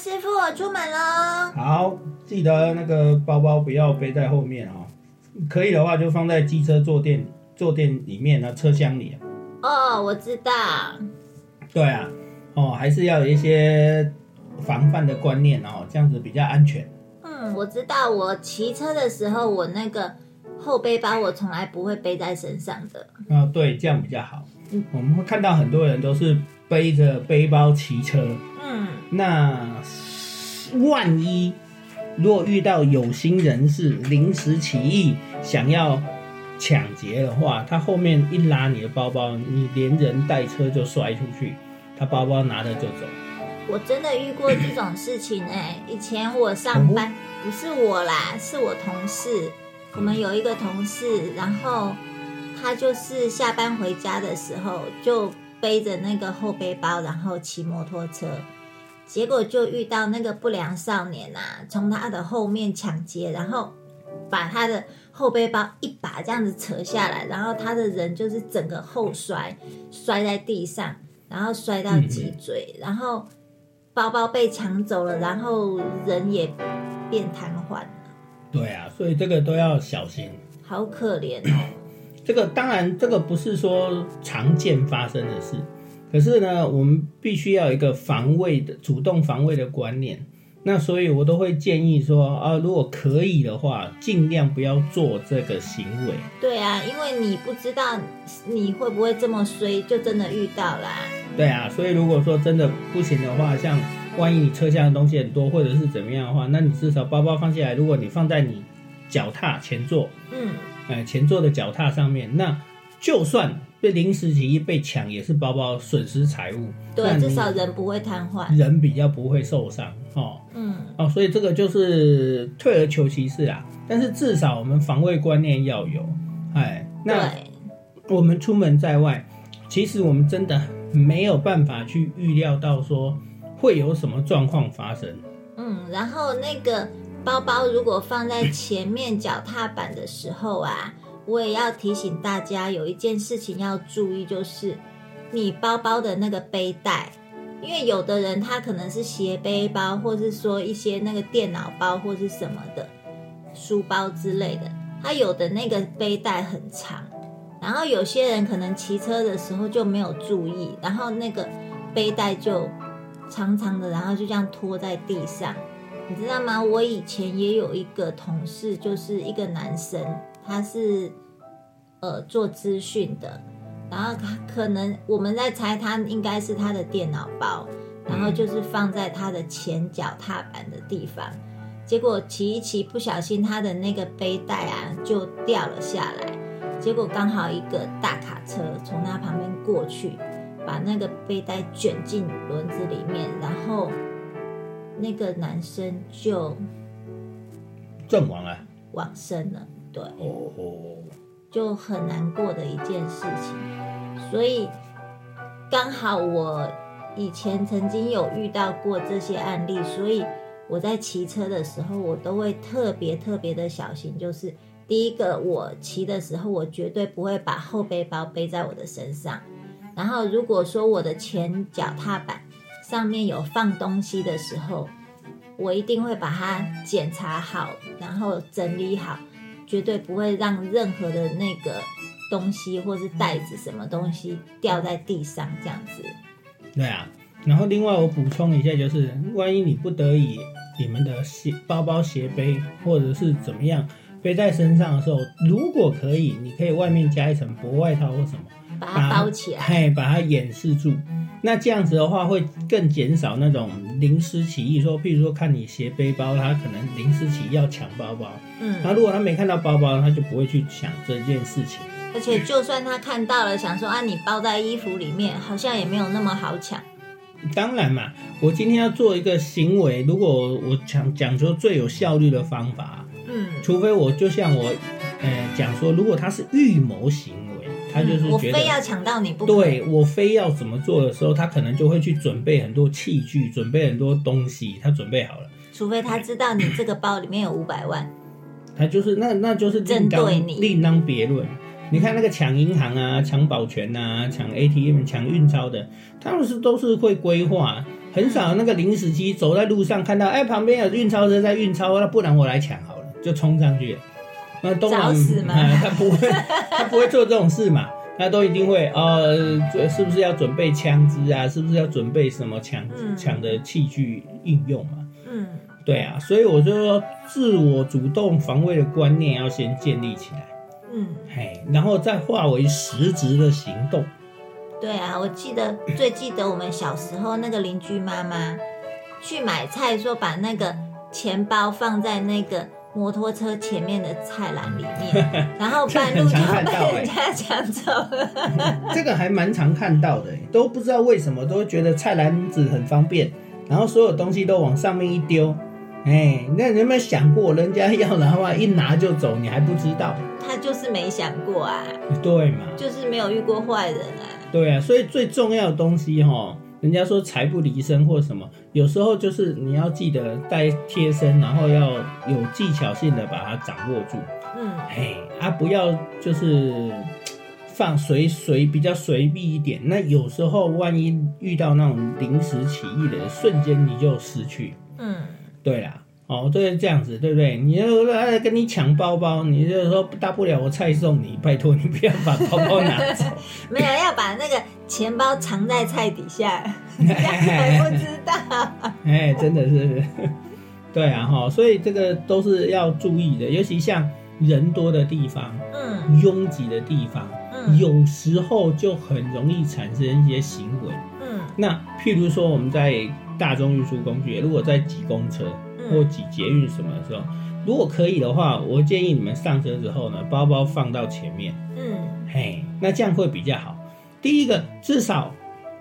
师傅，我出门喽。好，记得那个包包不要背在后面哦，可以的话就放在机车坐垫坐垫里面啊，车厢里。哦，我知道。对啊，哦，还是要有一些防范的观念哦，这样子比较安全。嗯，我知道。我骑车的时候，我那个后背包我从来不会背在身上的。啊，对，这样比较好。嗯我们会看到很多人都是背着背包骑车，嗯，那万一如果遇到有心人士临时起意想要抢劫的话，他后面一拉你的包包，你连人带车就摔出去，他包包拿着就走。我真的遇过这种事情哎、以前我上班、不是我啦，是我同事。我们有一个同事，然后他就是下班回家的时候就背着那个后背包，然后骑摩托车，结果就遇到那个不良少年啊，从他的后面抢劫，然后把他的后背包一把这样子扯下来，然后他的人就是整个后摔，摔在地上，然后摔到脊椎，然后包包被抢走了，然后人也变瘫痪了，对啊，所以这个都要小心。好可怜哦。这个当然，这个不是说常见发生的事，可是呢，我们必须要有一个防卫的、主动防卫的观念。那所以，我都会建议说啊，如果可以的话，尽量不要做这个行为。对啊，因为你不知道你会不会这么衰，就真的遇到啦。对啊，所以如果说真的不行的话，像万一你车厢的东西很多，或者是怎么样的话，那你至少包包放下来，如果你放在你脚踏前座，嗯，呃，前座的脚踏上面，那就算被临时起意被抢，也是包包损失财物。那对，至少人不会瘫痪。人比较不会受伤哦嗯，哦，所以这个就是退而求其次啦。但是至少我们防卫观念要有，哎，那，我们出门在外，其实我们真的没有办法去预料到说会有什么状况发生。嗯，然后那个包包如果放在前面脚踏板的时候啊，我也要提醒大家有一件事情要注意，就是你包包的那个背带，因为有的人他可能是斜背包，或是说一些那个电脑包或是什么的书包之类的，他有的那个背带很长，然后有些人可能骑车的时候就没有注意，然后那个背带就长长的，然后就这样拖在地上。你知道吗？我以前也有一个同事，就是一个男生，他是呃做资讯的，然后他可能我们在猜他应该是他的电脑包，然后就是放在他的前脚踏板的地方，结果骑一骑不小心他的那个背带啊就掉了下来，结果刚好一个大卡车从他旁边过去，把那个背带卷进轮子里面，然后那个男生就阵亡了！往生了，对，哦哦，就很难过的一件事情。所以刚好我以前曾经有遇到过这些案例，所以我在骑车的时候，我都会特别特别的小心。就是第一个，我骑的时候，我绝对不会把后背包背在我的身上。然后如果说我的前脚踏板上面有放东西的时候，我一定会把它检查好，然后整理好，绝对不会让任何的那个东西或是袋子什么东西掉在地上这样子。对啊。然后另外我补充一下，就是万一你不得已，你们的鞋包包斜背或者是怎么样背在身上的时候，如果可以，你可以外面加一层薄外套或什么，把它包起来，嘿，把它掩饰住。那这样子的话，会更减少那种临时起意。说，譬如说看你斜背包，他可能临时起意要抢包包。嗯，那如果他没看到包包，他就不会去抢这件事情。而且，就算他看到了，想说啊，你包在衣服里面，好像也没有那么好抢。当然嘛，我今天要做一个行为，如果我讲讲究最有效率的方法，嗯，除非我就像我，呃，讲说，如果他是预谋行为，他就是我觉得非要抢到你不可。对我非要怎么做的时候，他可能就会去准备很多器具，准备很多东西，他准备好了，除非他知道你这个包里面有五百万，他就是那那就是针对你另当别论。你看那个抢银行啊、抢保全啊、抢 ATM、抢运钞的，他们是都是会规划，很少那个临时机走在路上看到，哎，旁边有运钞车在运钞，那不然我来抢好了，就冲上去了。那都找死吗哎他不会，他不会做这种事嘛，他都一定会呃，是不是要准备枪支啊？是不是要准备什么抢嗯抢的器具应用嘛？嗯，对啊，所以我就说，自我主动防卫的观念要先建立起来。嗯，嘿，然后再化为实质的行动。对啊，我记得 最记得我们小时候那个邻居妈妈去买菜，说把那个钱包放在那个摩托车前面的菜篮里面，然后半路就被人家抢走了。这个还蛮常看到的，都不知道为什么都会觉得菜篮子很方便，然后所有东西都往上面一丢。哎，那你有没有想过，人家要的话一拿就走，你还不知道？他就是没想过啊，对嘛？就是没有遇过坏人啊。对啊，所以最重要的东西哈，人家说财不离身或什么，有时候就是你要记得带贴身，然后要有技巧性的把它掌握住。嗯哎，啊，不要就是放随随比较随意一点。那有时候万一遇到那种临时起意的，瞬间你就失去。嗯，对啦，哦，就是这样子，对不对？你要来跟你抢包包，你就说大不了我菜送你，拜托你不要把包包拿走。没有要把那个钱包藏在菜底下，这样还不知道。哎，真的是，对啊，哈，所以这个都是要注意的，尤其像人多的地方、嗯拥挤的地方，嗯有时候就很容易产生一些行为。嗯那譬如说我们在大众运输工具，如果在挤公车或嗯挤捷运什么的时候，如果可以的话，我建议你们上车之后呢，包包放到前面，嗯嘿，那这样会比较好。第一个，至少，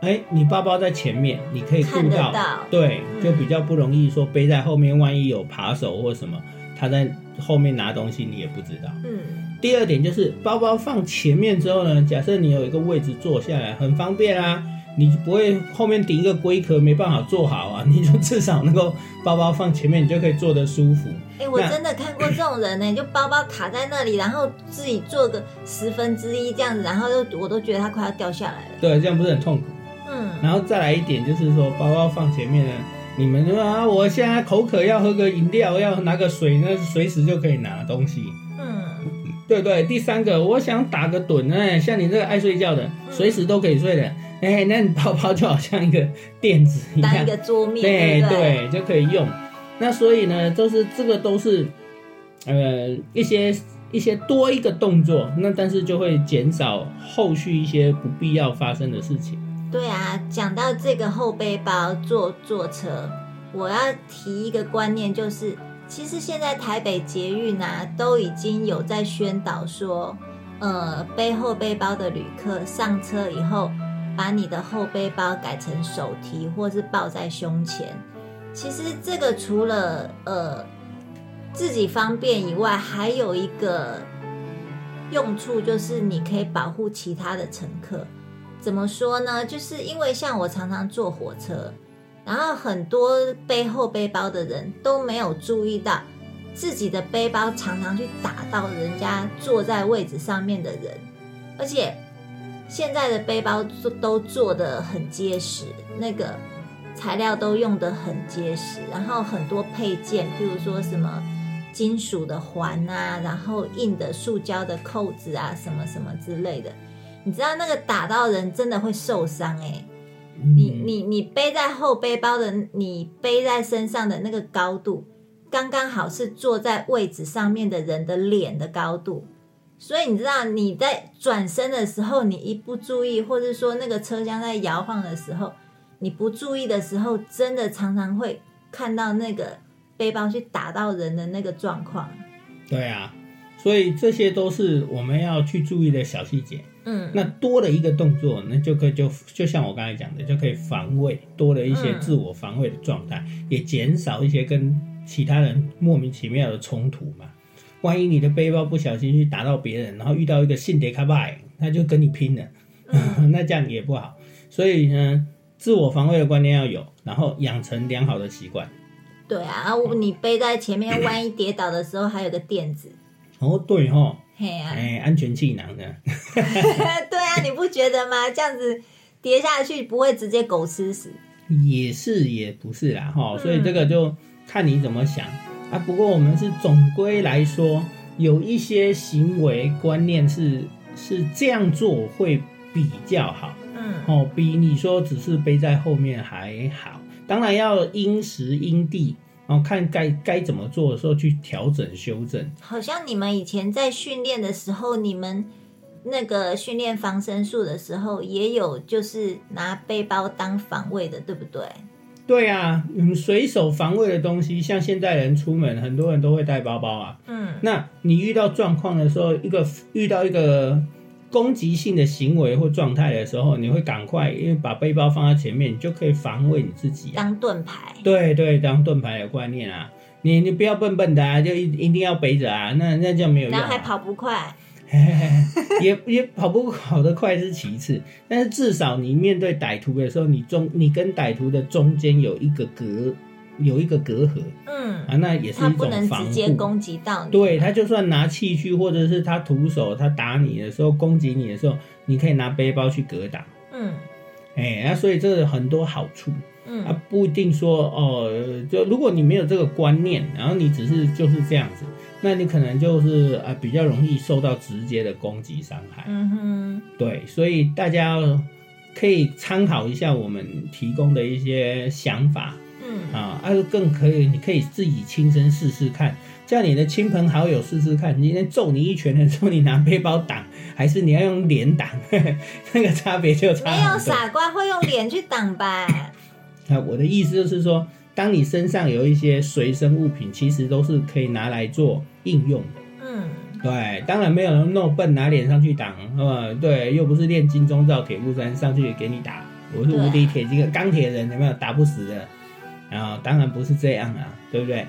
哎，你包包在前面，你可以顾看到，到对，嗯就比较不容易说背在后面，万一有扒手或什么，他在后面拿东西，你也不知道。嗯第二点就是包包放前面之后呢，假设你有一个位置坐下来，很方便啊，你不会后面顶一个龟壳没办法坐好啊，你就至少能够包包放前面，你就可以坐得舒服。哎、我真的看过这种人呢、就包包卡在那里，然后自己做个十分之一这样子，然后就我都觉得他快要掉下来了。对，这样不是很痛苦？嗯然后再来一点就是说，包包放前面呢，你们说啊，我现在口渴要喝个饮料，要拿个水，那随时就可以拿东西。嗯对对，第三个，我想打个盹，哎，像你这个爱睡觉的，随时都可以睡的，哎，那你包包就好像一个垫子一样当一，个桌面，对？对，就可以用。那所以呢，就是这个都是呃一些一些多一个动作，那但是就会减少后续一些不必要发生的事情。对啊，讲到这个后背包坐坐车，我要提一个观念，就是其实现在台北捷运啊，都已经有在宣导说，呃，背后背包的旅客上车以后，把你的后背包改成手提或是抱在胸前。其实这个除了呃自己方便以外，还有一个用处，就是你可以保护其他的乘客。怎么说呢？就是因为像我常常坐火车，然后很多背后背包的人都没有注意到自己的背包常常去打到人家坐在位置上面的人，而且现在的背包做都做的很结实，那个材料都用的很结实，然后很多配件，譬如说什么金属的环啊，然后硬的塑胶的扣子啊，什么什么之类的。你知道那个打到人真的会受伤哎、你嗯你你背在后背包的，你背在身上的那个高度，刚刚好是坐在位置上面的人的脸的高度。所以你知道你在转身的时候，你一不注意，或者说那个车厢在摇晃的时候，你不注意的时候，真的常常会看到那个背包去打到人的那个状况。对啊，所以这些都是我们要去注意的小细节。嗯，那多了一个动作，那就可以就就像我刚才讲的，就可以防卫，多了一些自我防卫的状态，也减少一些跟其他人莫名其妙的冲突嘛。万一你的背包不小心去打到别人，然后遇到一个性别卡拜，他就跟你拼了，那这样也不好。所以呢，自我防卫的观念要有，然后养成良好的习惯。对啊，你背在前面，万一跌倒的时候还有个垫子。哦，对哈，嘿啊，哎，安全气囊的。对啊，你不觉得吗？这样子跌下去不会直接狗吃屎？也是也不是啦，哈，所以这个就看你怎么想啊。不过我们是总归来说，有一些行为观念是是这样做会比较好，嗯，哦，比你说只是背在后面还好。当然要因时因地，然后看该该怎么做的时候去调整修正。好像你们以前在训练的时候，你们那个训练防身术的时候，也有就是拿背包当防卫的，对不对？对啊，嗯，随手防卫的东西，像现代人出门，很多人都会带包包啊。嗯那你遇到状况的时候，一个遇到一个攻击性的行为或状态的时候，你会赶快，因为把背包放在前面，你就可以防卫你自己、啊。当盾牌。对对，当盾牌的观念啊，你你不要笨笨的啊，就一一定要背着啊，那那就没有用、啊。然后还跑不快，也也跑不跑得快是其次，但是至少你面对歹徒的时候，你中你跟歹徒的中间有一个隔有一个隔阂嗯，啊，那也是他不能一种防护。直接攻击到你。对他，就算拿器具，或者是他徒手，他打你的时候，攻击你的时候，你可以拿背包去格挡。嗯哎，那、所以这个很多好处嗯啊，不一定说哦，就如果你没有这个观念，然后你只是就是这样子，那你可能就是啊比较容易受到直接的攻击伤害。嗯哼，对，所以大家可以参考一下我们提供的一些想法嗯啊，啊，更可以，你可以自己亲身试试看，叫你的亲朋好友试试看。今天揍你一拳的时候，你拿背包挡，还是你要用脸挡，那个差别就差没有。傻瓜会用脸去挡吧？啊，我的意思就是说，当你身上有一些随身物品，其实都是可以拿来做应用的。嗯对，当然没有人那么笨拿脸上去挡，呃，对，又不是练金钟罩铁布衫上去给你打，我是无敌铁金钢铁人，有没有打不死的？然后当然不是这样啊，对不对？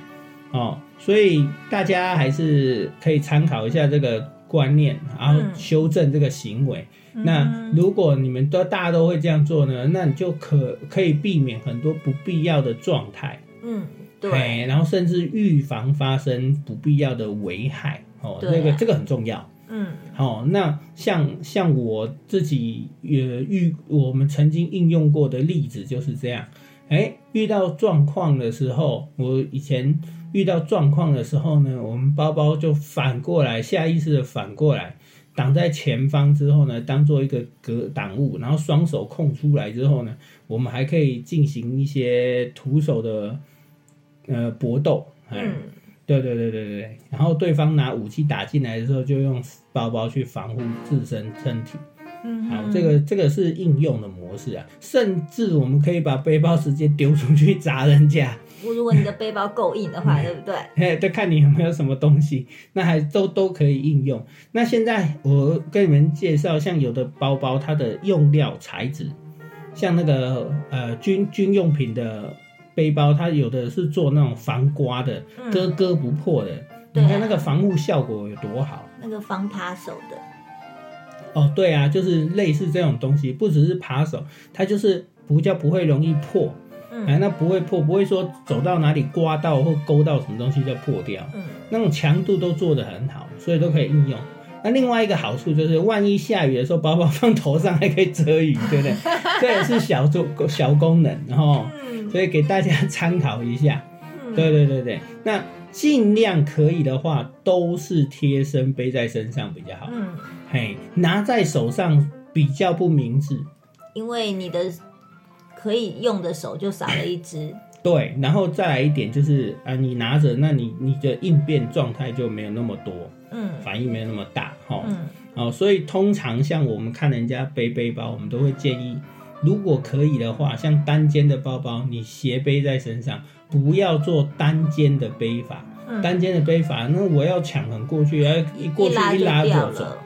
哦，所以大家还是可以参考一下这个观念，然后嗯。修正这个行为。那嗯如果你们都大家都会这样做呢，那你就可可以避免很多不必要的状态。嗯，对，哎，然后甚至预防发生不必要的危害。哦，这个这个很重要。嗯。哦。那像像我自己也遇我们曾经应用过的例子就是这样，哎，遇到状况的时候，我以前遇到状况的时候呢，我们包包就反过来，下意识的反过来。挡在前方之后呢，当做一个隔挡物，然后双手空出来之后呢，我们还可以进行一些徒手的呃搏斗，哎、嗯对对对对对对，然后对方拿武器打进来的时候，就用包包去防护自身身体。嗯好，这个这个是应用的模式啊，甚至我们可以把背包直接丢出去砸人家，如果你的背包够硬的话，对不对？嘿，就看你有没有什么东西，那还都都可以应用。那现在我跟你们介绍，像有的包包它的用料材质，像那个呃军军用品的背包，它有的是做那种防刮的，嗯。割割不破的。你看那个防护效果有多好。那个防扒手的，哦！对啊，就是类似这种东西，不只是扒手，它就是不叫不会容易破，哎，嗯那不会破，不会说走到哪里刮到或勾到什么东西就破掉。嗯那种强度都做得很好，所以都可以应用。那另外一个好处就是，万一下雨的时候，包包放头上还可以遮雨，对不对？这也是小做小功能，然后嗯所以给大家参考一下。对对对，那尽量可以的话，都是贴身背在身上比较好。嗯，嘿，拿在手上比较不明智。因为你的可以用的手就少了一只，对，然后再来一点就是啊，你拿着，那你你的应变状态就没有那么多。嗯反应没有那么大哦。嗯哦，所以通常像我们看人家背背包，我们都会建议，如果可以的话，像单肩的包包，你斜背在身上，不要做单肩的背法。嗯，单肩的背法，那我要抢很过去，要一过去一拉就走。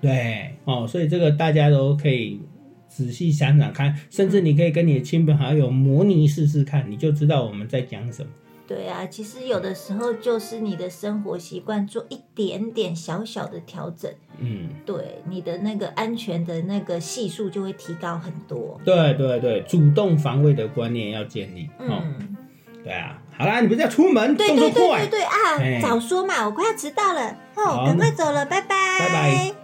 对，哦，所以这个大家都可以仔细想想看，甚至你可以跟你的亲朋好友模拟试试看，你就知道我们在讲什么。对啊，其实有的时候就是你的生活习惯做一点点小小的调整，嗯，对你的那个安全的那个系数就会提高很多。对对对，主动防卫的观念要建立。哦，嗯，对啊，好啦，你不是要出门，对动作快对对对，对哎啊，早说嘛，我快要迟到了，好哦，赶快走了，拜拜，拜拜。